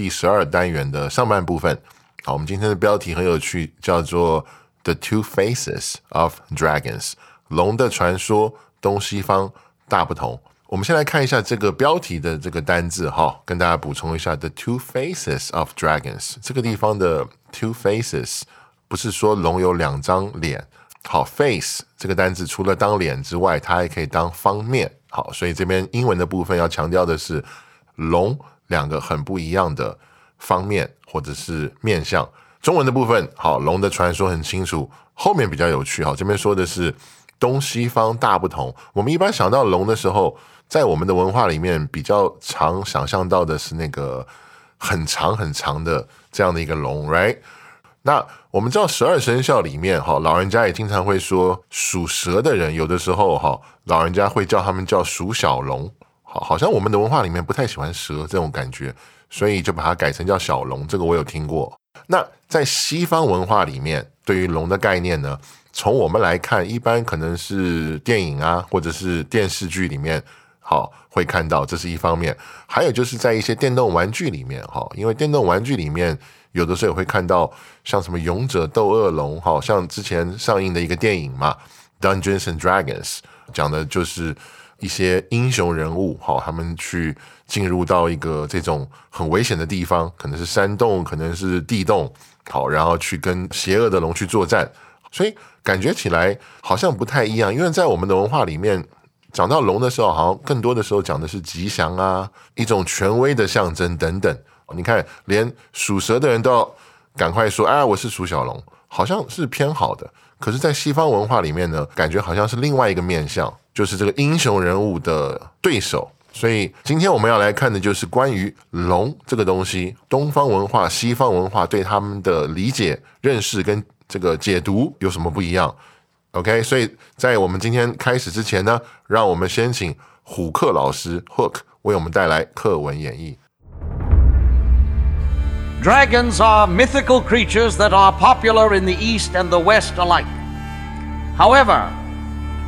第十二单元的上半部分。好，我们今天的标题很有趣，叫做 The Two Faces of Dragons，龙的传说，东西方大不同。我们先来看一下这个标题的这个单字哈，跟大家补充一下 The Two Faces of Dragons 这个地方的 Two Faces。不是说龙有两张脸，好，face 这个单字除了当脸之外，它还可以当方面，好，所以这边英文的部分要强调的是龙两个很不一样的方面或者是面相。中文的部分，好，龙的传说很清楚，后面比较有趣，好，这边说的是东西方大不同。我们一般想到龙的时候，在我们的文化里面比较常想象到的是那个很长很长的这样的一个龙，right？那我们知道十二生肖里面，哈，老人家也经常会说属蛇的人，有的时候哈，老人家会叫他们叫属小龙，好，好像我们的文化里面不太喜欢蛇这种感觉，所以就把它改成叫小龙。这个我有听过。那在西方文化里面，对于龙的概念呢，从我们来看，一般可能是电影啊，或者是电视剧里面，好会看到，这是一方面。还有就是在一些电动玩具里面，哈，因为电动玩具里面。有的时候也会看到像什么勇者斗恶龙，好像之前上映的一个电影嘛，《Dungeons and Dragons》，讲的就是一些英雄人物，好，他们去进入到一个这种很危险的地方，可能是山洞，可能是地洞，好，然后去跟邪恶的龙去作战，所以感觉起来好像不太一样，因为在我们的文化里面，讲到龙的时候，好像更多的时候讲的是吉祥啊，一种权威的象征等等。你看，连属蛇的人都要赶快说：“哎，我是属小龙。”好像是偏好的。可是，在西方文化里面呢，感觉好像是另外一个面相，就是这个英雄人物的对手。所以，今天我们要来看的就是关于龙这个东西，东方文化、西方文化对他们的理解、认识跟这个解读有什么不一样？OK，所以在我们今天开始之前呢，让我们先请虎克老师 Hook 为我们带来课文演绎。Dragons are mythical creatures that are popular in the East and the West alike. However,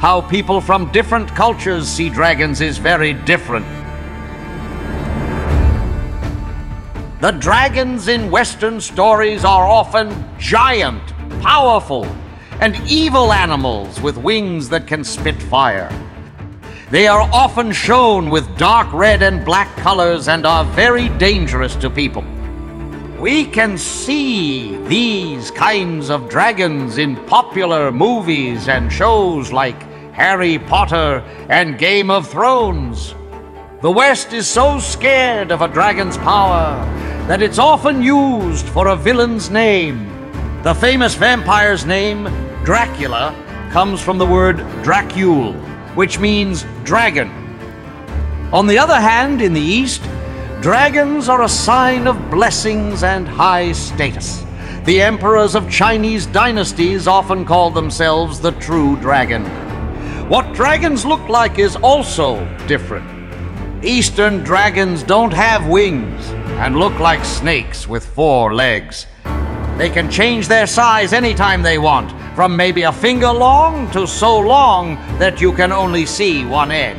how people from different cultures see dragons is very different. The dragons in Western stories are often giant, powerful, and evil animals with wings that can spit fire. They are often shown with dark red and black colors and are very dangerous to people. We can see these kinds of dragons in popular movies and shows like Harry Potter and Game of Thrones. The West is so scared of a dragon's power that it's often used for a villain's name. The famous vampire's name, Dracula, comes from the word Dracule, which means dragon. On the other hand, in the East, Dragons are a sign of blessings and high status. The emperors of Chinese dynasties often call themselves the true dragon. What dragons look like is also different. Eastern dragons don't have wings and look like snakes with four legs. They can change their size anytime they want, from maybe a finger long to so long that you can only see one end.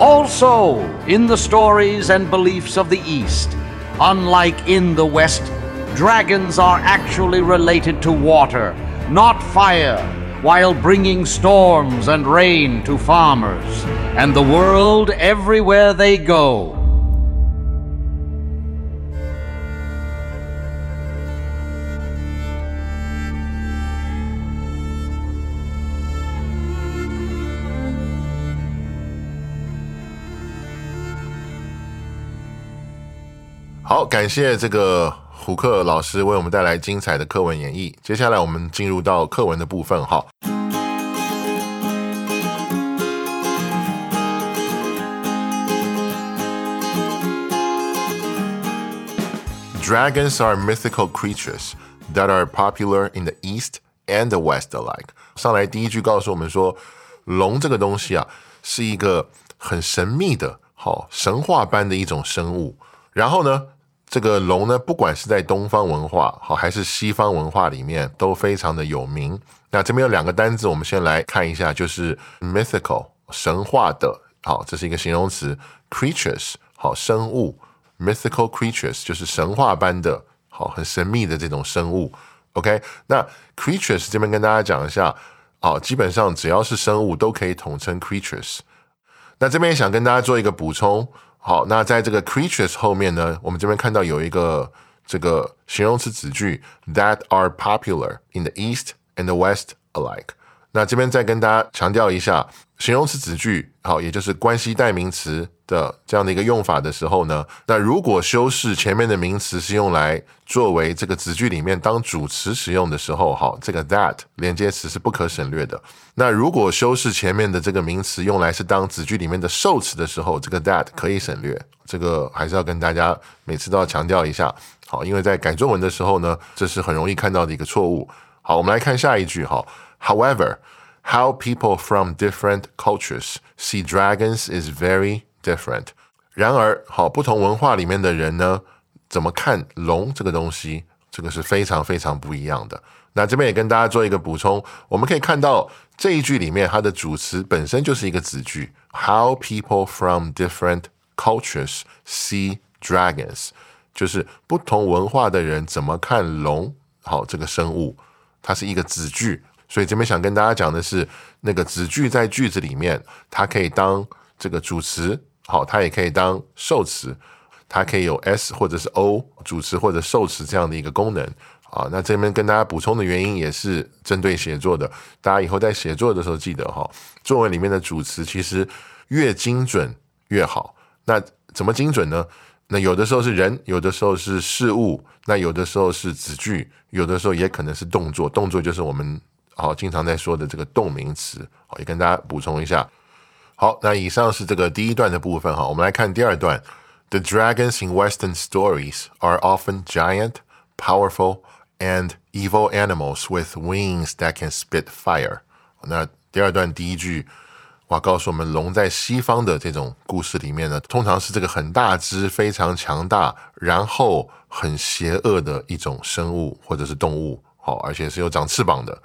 Also, in the stories and beliefs of the East, unlike in the West, dragons are actually related to water, not fire, while bringing storms and rain to farmers and the world everywhere they go. 好，感谢这个胡克老师为我们带来精彩的课文演绎。接下来我们进入到课文的部分，哈。Dragons are mythical creatures that are popular in the East and the West alike。上来第一句告诉我们说，龙这个东西啊，是一个很神秘的、好神话般的一种生物。然后呢，这个龙呢，不管是在东方文化好还是西方文化里面，都非常的有名。那这边有两个单字，我们先来看一下，就是 mythical 神话的，好，这是一个形容词，creatures 好生物。Mythical creatures 就是神话般的，好，很神秘的这种生物。OK，那 creatures 这边跟大家讲一下，好，基本上只要是生物都可以统称 creatures。那这边也想跟大家做一个补充，好，那在这个 creatures 后面呢，我们这边看到有一个这个形容词子句，that are popular in the East and the West alike。那这边再跟大家强调一下，形容词子句，好，也就是关系代名词的这样的一个用法的时候呢，那如果修饰前面的名词是用来作为这个子句里面当主词使用的时候，好，这个 that 连接词是不可省略的。那如果修饰前面的这个名词用来是当子句里面的受词的时候，这个 that 可以省略。这个还是要跟大家每次都要强调一下，好，因为在改作文的时候呢，这是很容易看到的一个错误。好，我们来看下一句，哈。However, how people from different cultures see dragons is very different. 然而，好，不同文化里面的人呢，怎么看龙这个东西，这个是非常非常不一样的。那这边也跟大家做一个补充，我们可以看到这一句里面，它的主词本身就是一个子句，How people from different cultures see dragons，就是不同文化的人怎么看龙，好，这个生物，它是一个子句。所以这边想跟大家讲的是，那个子句在句子里面，它可以当这个主词，好，它也可以当受词，它可以有 s 或者是 o 主词或者受词这样的一个功能啊。那这边跟大家补充的原因也是针对写作的，大家以后在写作的时候记得哈，作文里面的主词其实越精准越好。那怎么精准呢？那有的时候是人，有的时候是事物，那有的时候是子句，有的时候也可能是动作，动作就是我们。好，经常在说的这个动名词，好，也跟大家补充一下。好，那以上是这个第一段的部分哈，我们来看第二段。The dragons in Western stories are often giant, powerful, and evil animals with wings that can spit fire。那第二段第一句，哇，告诉我们龙在西方的这种故事里面呢，通常是这个很大只、非常强大，然后很邪恶的一种生物或者是动物，好，而且是有长翅膀的。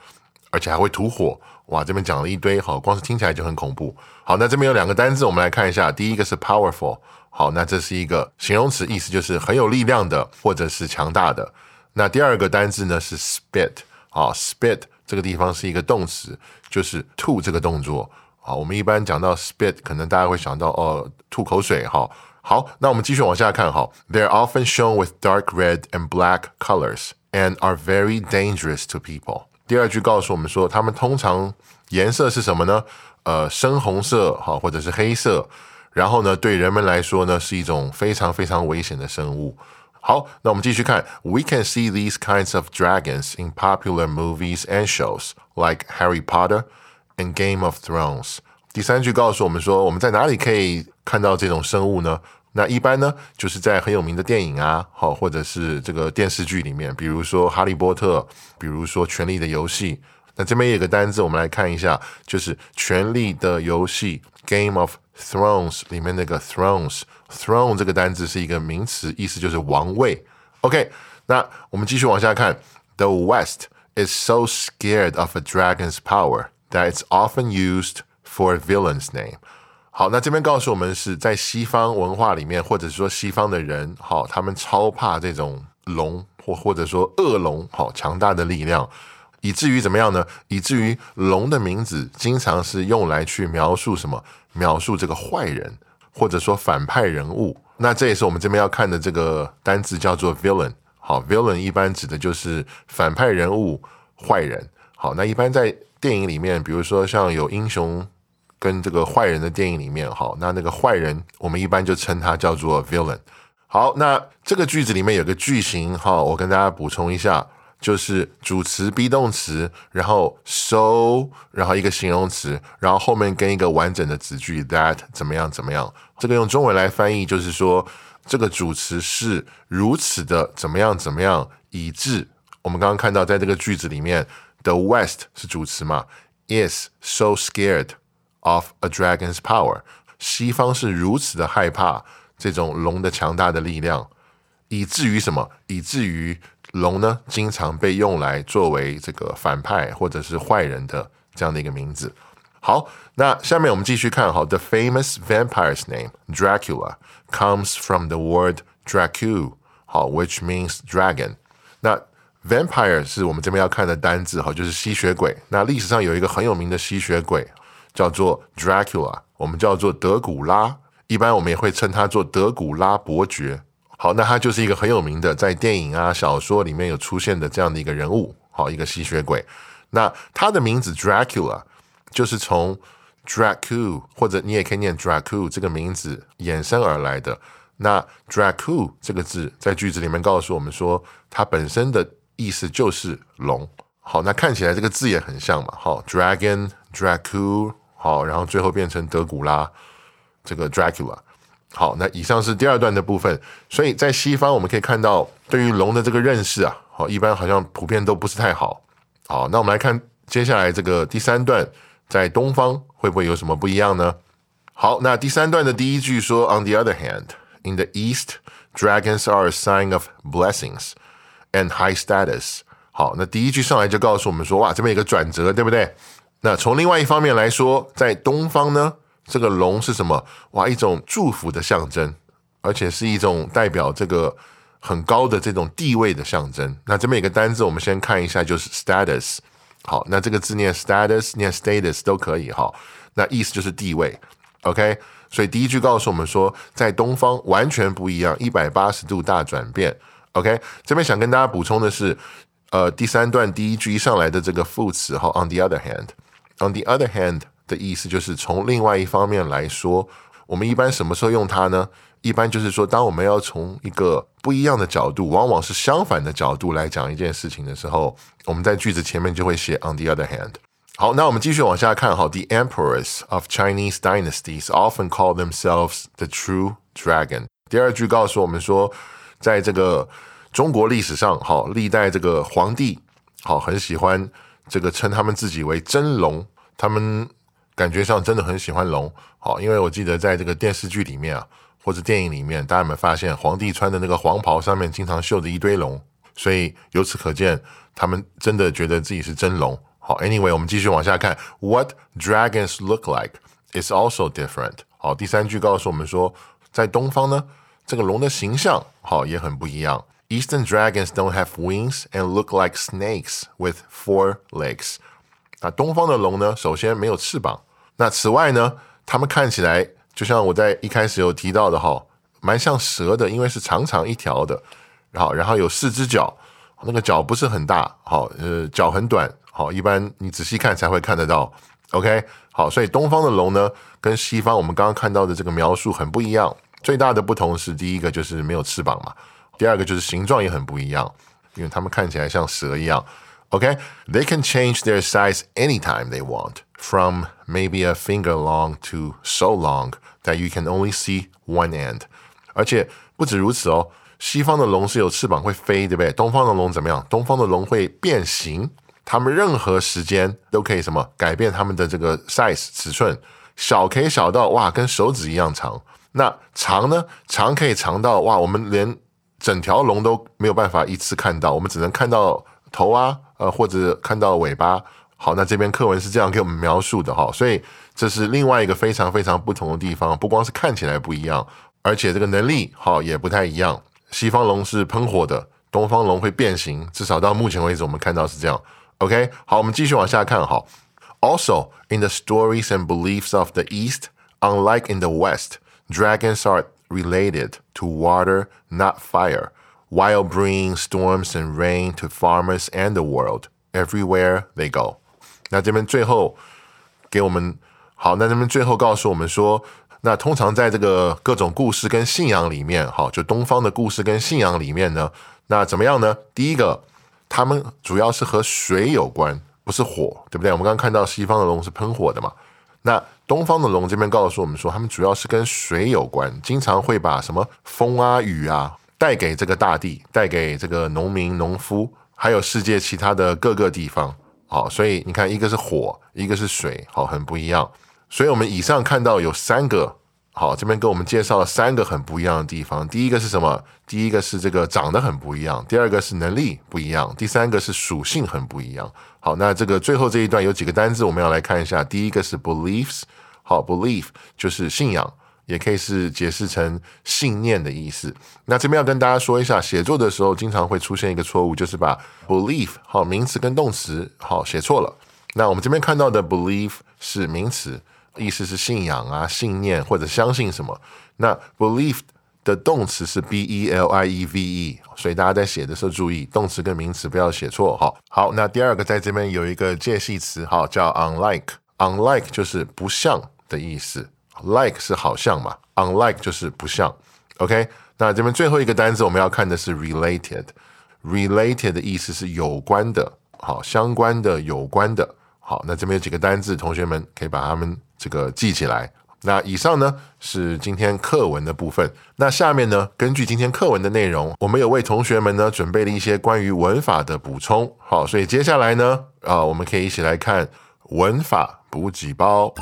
而且还会吐火，哇！这边讲了一堆，好，光是听起来就很恐怖。好，那这边有两个单字，我们来看一下。第一个是 powerful，好，那这是一个形容词，意思就是很有力量的，或者是强大的。那第二个单字呢是 spit，好，spit 这个地方是一个动词，就是吐这个动作。好，我们一般讲到 spit，可能大家会想到哦，吐口水。哈，好，那我们继续往下看。哈，they're often shown with dark red and black colors and are very dangerous to people。第二句告诉我们说，它们通常颜色是什么呢？呃，深红色，哈，或者是黑色。然后呢，对人们来说呢，是一种非常非常危险的生物。好，那我们继续看。We can see these kinds of dragons in popular movies and shows like Harry Potter and Game of Thrones。第三句告诉我们说，我们在哪里可以看到这种生物呢？ 那一般呢，就是在很有名的电影啊，好，或者是这个电视剧里面，比如说《哈利波特》，比如说《权力的游戏》。那这边有个单字，我们来看一下，就是《权力的游戏》（Game of Thrones） 里面那个 “thrones”，“throne” 这个单字是一个名词，意思就是王位。OK，那我们继续往下看。The West is so scared of a dragon's power that it's often used for a villain's name. 好，那这边告诉我们是在西方文化里面，或者说西方的人，好，他们超怕这种龙，或或者说恶龙，好强大的力量，以至于怎么样呢？以至于龙的名字经常是用来去描述什么？描述这个坏人，或者说反派人物。那这也是我们这边要看的这个单字叫做 villain。好，villain 一般指的就是反派人物、坏人。好，那一般在电影里面，比如说像有英雄。跟这个坏人的电影里面，哈，那那个坏人，我们一般就称他叫做 villain。好，那这个句子里面有个句型哈，我跟大家补充一下，就是主词 be 动词，然后 so，然后一个形容词，然后后面跟一个完整的子句 that 怎么样怎么样。这个用中文来翻译就是说，这个主词是如此的怎么样怎么样，以致我们刚刚看到在这个句子里面，the West 是主词嘛，is so scared of a dragon's power，西方是如此的害怕。这种龙的强大的力量，以至于什么？以至于龙呢，经常被用来作为这个反派或者是坏人的这样的一个名字。好，那下面我们继续看。好，The famous vampire's name Dracula comes from the word Dracu，好，which means dragon。那 vampire 是我们这边要看的单字，哈，就是吸血鬼。那历史上有一个很有名的吸血鬼，叫做 Dracula，我们叫做德古拉。一般我们也会称他做德古拉伯爵。好，那他就是一个很有名的，在电影啊、小说里面有出现的这样的一个人物。好，一个吸血鬼。那他的名字 Dracula 就是从 Dracu 或者你也可以念 Dracu 这个名字衍生而来的。那 Dracu 这个字在句子里面告诉我们说，它本身的意思就是龙。好，那看起来这个字也很像嘛。好，Dragon Dracu 好，然后最后变成德古拉。这个 Dracula，好，那以上是第二段的部分。所以在西方，我们可以看到对于龙的这个认识啊，好，一般好像普遍都不是太好。好，那我们来看接下来这个第三段，在东方会不会有什么不一样呢？好，那第三段的第一句说，On the other hand, in the East, dragons are a sign of blessings and high status。好，那第一句上来就告诉我们说，哇，这边有个转折，对不对？那从另外一方面来说，在东方呢？这个龙是什么？哇，一种祝福的象征，而且是一种代表这个很高的这种地位的象征。那这边有个单字，我们先看一下，就是 status。好，那这个字念 status，念 status 都可以哈。那意思就是地位。OK，所以第一句告诉我们说，在东方完全不一样，一百八十度大转变。OK，这边想跟大家补充的是，呃，第三段第一句一上来的这个副词哈，on the other hand On the other hand。的意思就是从另外一方面来说，我们一般什么时候用它呢？一般就是说，当我们要从一个不一样的角度，往往是相反的角度来讲一件事情的时候，我们在句子前面就会写 on the other hand。好，那我们继续往下看。好，The emperors of Chinese dynasties often call themselves the true dragon。第二句告诉我们说，在这个中国历史上，好，历代这个皇帝，好，很喜欢这个称他们自己为真龙，他们。感觉上真的很喜欢龙，好，因为我记得在这个电视剧里面啊，或者电影里面，大家有没有发现皇帝穿的那个黄袍上面经常绣着一堆龙？所以由此可见，他们真的觉得自己是真龙。好，Anyway，我们继续往下看，What dragons look like is also different。好，第三句告诉我们说，在东方呢，这个龙的形象好也很不一样。Eastern dragons don't have wings and look like snakes with four legs。那东方的龙呢，首先没有翅膀。那此外呢，它们看起来就像我在一开始有提到的哈，蛮像蛇的，因为是长长一条的，然后然后有四只脚，那个脚不是很大，好，呃，脚很短，好，一般你仔细看才会看得到。OK，好，所以东方的龙呢，跟西方我们刚刚看到的这个描述很不一样。最大的不同是，第一个就是没有翅膀嘛，第二个就是形状也很不一样，因为它们看起来像蛇一样。OK，they can change their size anytime they want, from maybe a finger long to so long that you can only see one end. 而且不止如此哦，西方的龙是有翅膀会飞，对不对？东方的龙怎么样？东方的龙会变形，它们任何时间都可以什么改变它们的这个 size 尺寸，小可以小到哇跟手指一样长，那长呢？长可以长到哇，我们连整条龙都没有办法一次看到，我们只能看到头啊。呃，或者看到尾巴，好，那这边课文是这样给我们描述的哈，所以这是另外一个非常非常不同的地方，不光是看起来不一样，而且这个能力好也不太一样。西方龙是喷火的，东方龙会变形，至少到目前为止我们看到是这样。OK，好，我们继续往下看哈。Also, in the stories and beliefs of the East, unlike in the West, dragons are related to water, not fire. while bringing storms and rain to farmers and the world everywhere they go。那这边最后给我们好，那这边最后告诉我们说，那通常在这个各种故事跟信仰里面，好，就东方的故事跟信仰里面呢，那怎么样呢？第一个，他们主要是和水有关，不是火，对不对？我们刚刚看到西方的龙是喷火的嘛，那东方的龙这边告诉我们说，他们主要是跟水有关，经常会把什么风啊、雨啊带给这个大地，带给这个农民、农夫，还有世界其他的各个地方。好，所以你看，一个是火，一个是水，好，很不一样。所以我们以上看到有三个，好，这边给我们介绍了三个很不一样的地方。第一个是什么？第一个是这个长得很不一样，第二个是能力不一样，第三个是属性很不一样。好，那这个最后这一段有几个单字我们要来看一下。第一个是 beliefs，好，belief 就是信仰。也可以是解释成信念的意思。那这边要跟大家说一下，写作的时候经常会出现一个错误，就是把 belief 好名词跟动词好写错了。那我们这边看到的 belief 是名词，意思是信仰啊、信念或者相信什么。那 belief 的动词是 b e l i e v e，所以大家在写的时候注意动词跟名词不要写错。哈，好，那第二个在这边有一个介系词，好叫 unlike，unlike 就是不像的意思。Like 是好像嘛，unlike 就是不像。OK，那这边最后一个单词我们要看的是 related。related 的意思是有关的，好，相关的，有关的。好，那这边有几个单字，同学们可以把它们这个记起来。那以上呢是今天课文的部分。那下面呢，根据今天课文的内容，我们有为同学们呢准备了一些关于文法的补充。好，所以接下来呢，啊，我们可以一起来看文法补给包。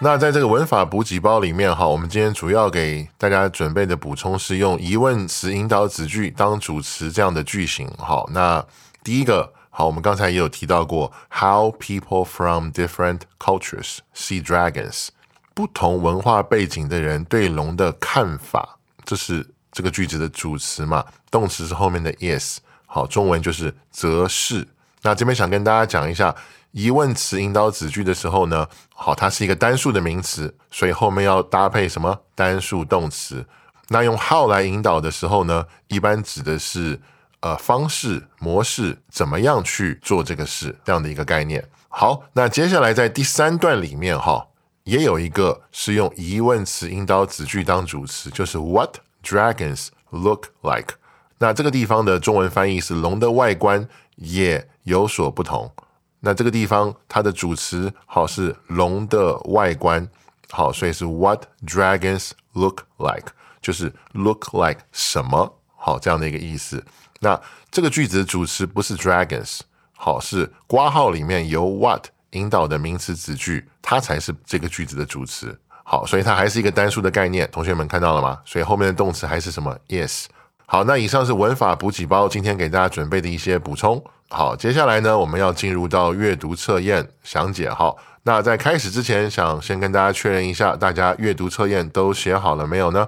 那在这个文法补给包里面哈，我们今天主要给大家准备的补充是用疑问词引导子句当主词这样的句型。好，那第一个好，我们刚才也有提到过，How people from different cultures see dragons，不同文化背景的人对龙的看法，这是这个句子的主词嘛？动词是后面的 is，好，中文就是则是。那这边想跟大家讲一下。疑问词引导子句的时候呢，好，它是一个单数的名词，所以后面要搭配什么单数动词？那用 how 来引导的时候呢，一般指的是呃方式、模式，怎么样去做这个事这样的一个概念。好，那接下来在第三段里面哈，也有一个是用疑问词引导子句当主词，就是 What dragons look like？那这个地方的中文翻译是龙的外观也有所不同。那这个地方它的主词好是龙的外观，好，所以是 What dragons look like，就是 look like 什么好这样的一个意思。那这个句子的主词不是 dragons，好是括号里面由 what 引导的名词子句，它才是这个句子的主词。好，所以它还是一个单数的概念，同学们看到了吗？所以后面的动词还是什么 yes。好，那以上是文法补给包，今天给大家准备的一些补充。好，接下来呢，我们要进入到阅读测验详解。好，那在开始之前，想先跟大家确认一下，大家阅读测验都写好了没有呢？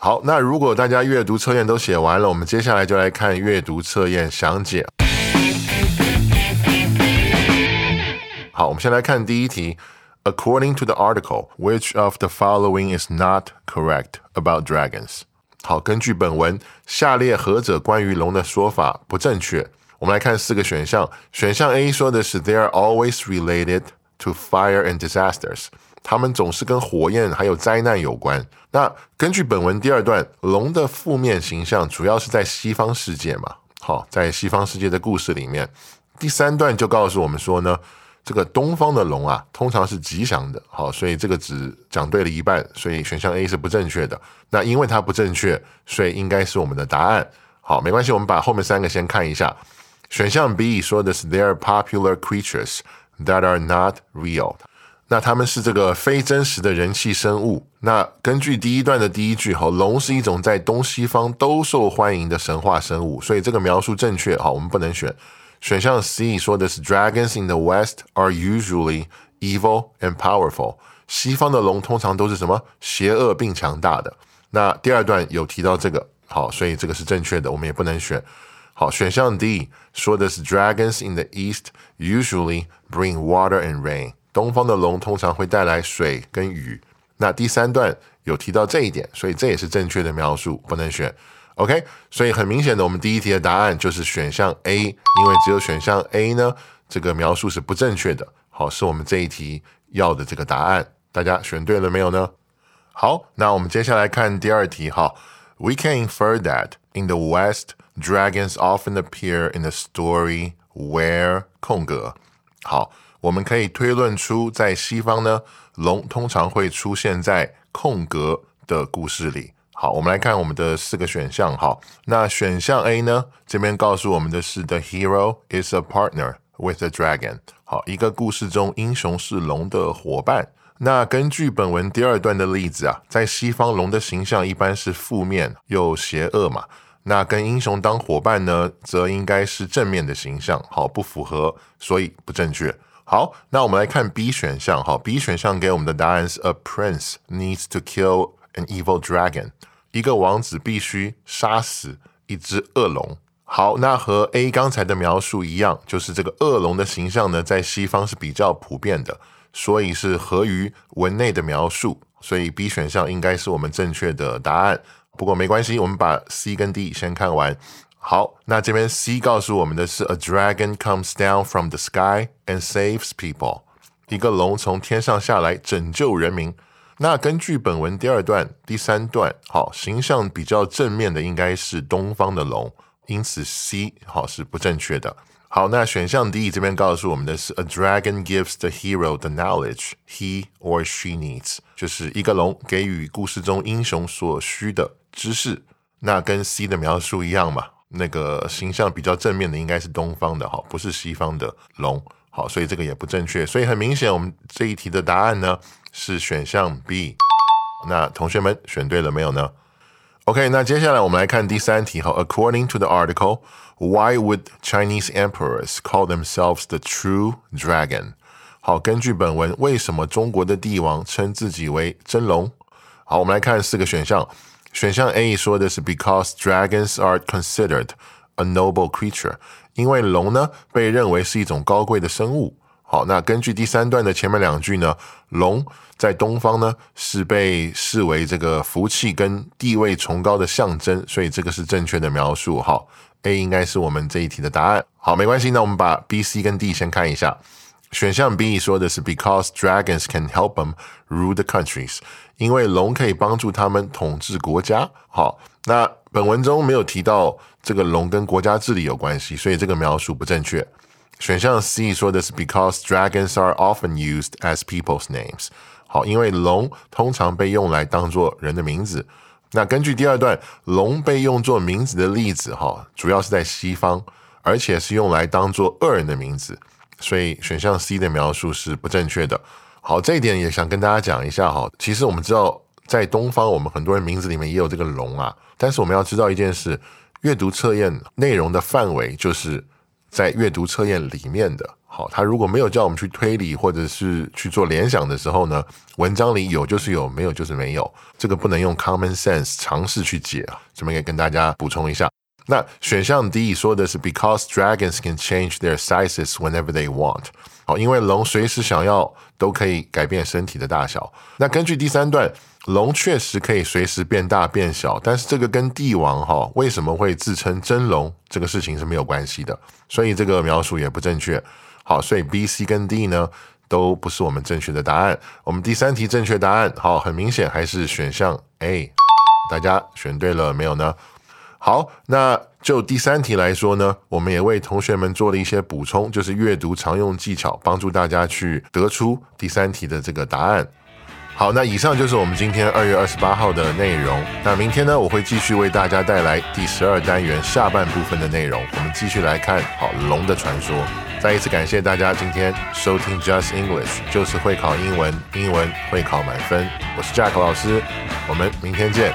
好，那如果大家阅读测验都写完了，我们接下来就来看阅读测验详解。好，我们先来看第一题。According to the article, which of the following is not correct about dragons? 好，根据本文，下列何者关于龙的说法不正确？我们来看四个选项。选项 A 说的是 “They are always related to fire and disasters”， 他们总是跟火焰还有灾难有关。那根据本文第二段，龙的负面形象主要是在西方世界嘛？好，在西方世界的故事里面，第三段就告诉我们说呢。这个东方的龙啊，通常是吉祥的，好，所以这个只讲对了一半，所以选项 A 是不正确的。那因为它不正确，所以应该是我们的答案。好，没关系，我们把后面三个先看一下。选项 B 说的是 They are popular creatures that are not real，那他们是这个非真实的人气生物。那根据第一段的第一句，好，龙是一种在东西方都受欢迎的神话生物，所以这个描述正确。好，我们不能选。选项 C 说的是 Dragons in the West are usually evil and powerful。西方的龙通常都是什么邪恶并强大的。那第二段有提到这个，好，所以这个是正确的，我们也不能选。好，选项 D 说的是 Dragons in the East usually bring water and rain。东方的龙通常会带来水跟雨。那第三段有提到这一点，所以这也是正确的描述，不能选。OK，所以很明显的，我们第一题的答案就是选项 A，因为只有选项 A 呢，这个描述是不正确的。好，是我们这一题要的这个答案。大家选对了没有呢？好，那我们接下来看第二题哈。We can infer that in the West, dragons often appear in the story where 空格。好，我们可以推论出，在西方呢，龙通常会出现在空格的故事里。好，我们来看我们的四个选项。好，那选项 A 呢，这边告诉我们的是 The hero is a partner with a dragon。好，一个故事中英雄是龙的伙伴。那根据本文第二段的例子啊，在西方龙的形象一般是负面又邪恶嘛。那跟英雄当伙伴呢，则应该是正面的形象。好，不符合，所以不正确。好，那我们来看 B 选项。哈，B 选项给我们的答案是 A prince needs to kill an evil dragon。一个王子必须杀死一只恶龙。好，那和 A 刚才的描述一样，就是这个恶龙的形象呢，在西方是比较普遍的。所以是合于文内的描述，所以 B 选项应该是我们正确的答案。不过没关系，我们把 C 跟 D 先看完。好，那这边 C 告诉我们的是 A dragon comes down from the sky and saves people。一个龙从天上下来拯救人民。那根据本文第二段、第三段，好，形象比较正面的应该是东方的龙，因此 C 好是不正确的。好，那选项 D 这边告诉我们的是，A dragon gives the hero the knowledge he or she needs，就是一个龙给予故事中英雄所需的知识。那跟 C 的描述一样嘛，那个形象比较正面的应该是东方的，哈，不是西方的龙。好，所以这个也不正确。所以很明显，我们这一题的答案呢是选项 B。那同学们选对了没有呢？OK，那接下来我们来看第三题哈。According to the article, why would Chinese emperors call themselves the true dragon？好，根据本文，为什么中国的帝王称自己为真龙？好，我们来看四个选项。选项 A 说的是 Because dragons are considered a noble creature，因为龙呢被认为是一种高贵的生物。好，那根据第三段的前面两句呢，龙在东方呢是被视为这个福气跟地位崇高的象征，所以这个是正确的描述。好，A 应该是我们这一题的答案。好，没关系，那我们把 B、C 跟 D 先看一下。选项 B 说的是 Because dragons can help them rule the countries，因为龙可以帮助他们统治国家。好，那本文中没有提到这个龙跟国家治理有关系，所以这个描述不正确。选项 C 说的是 because dragons are often used as people's names。好，因为龙通常被用来当做人的名字。那根据第二段，龙被用作名字的例子，哈，主要是在西方，而且是用来当做恶人的名字，所以选项 C 的描述是不正确的。好，这一点也想跟大家讲一下哈。其实我们知道，在东方，我们很多人名字里面也有这个龙啊，但是我们要知道一件事，阅读测验内容的范围就是。在阅读测验里面的，好，他如果没有叫我们去推理或者是去做联想的时候呢，文章里有就是有，没有就是没有，这个不能用 common sense 尝试去解啊。这边也跟大家补充一下。那选项 D 说的是 because dragons can change their sizes whenever they want，好，因为龙随时想要都可以改变身体的大小。那根据第三段。龙确实可以随时变大变小，但是这个跟帝王哈为什么会自称真龙这个事情是没有关系的，所以这个描述也不正确。好，所以 B、C 跟 D 呢都不是我们正确的答案。我们第三题正确答案好，很明显还是选项 A。大家选对了没有呢？好，那就第三题来说呢，我们也为同学们做了一些补充，就是阅读常用技巧，帮助大家去得出第三题的这个答案。好，那以上就是我们今天二月二十八号的内容。那明天呢，我会继续为大家带来第十二单元下半部分的内容。我们继续来看好龙的传说。再一次感谢大家今天收听 Just English，就是会考英文，英文会考满分。我是 Jack 老师，我们明天见。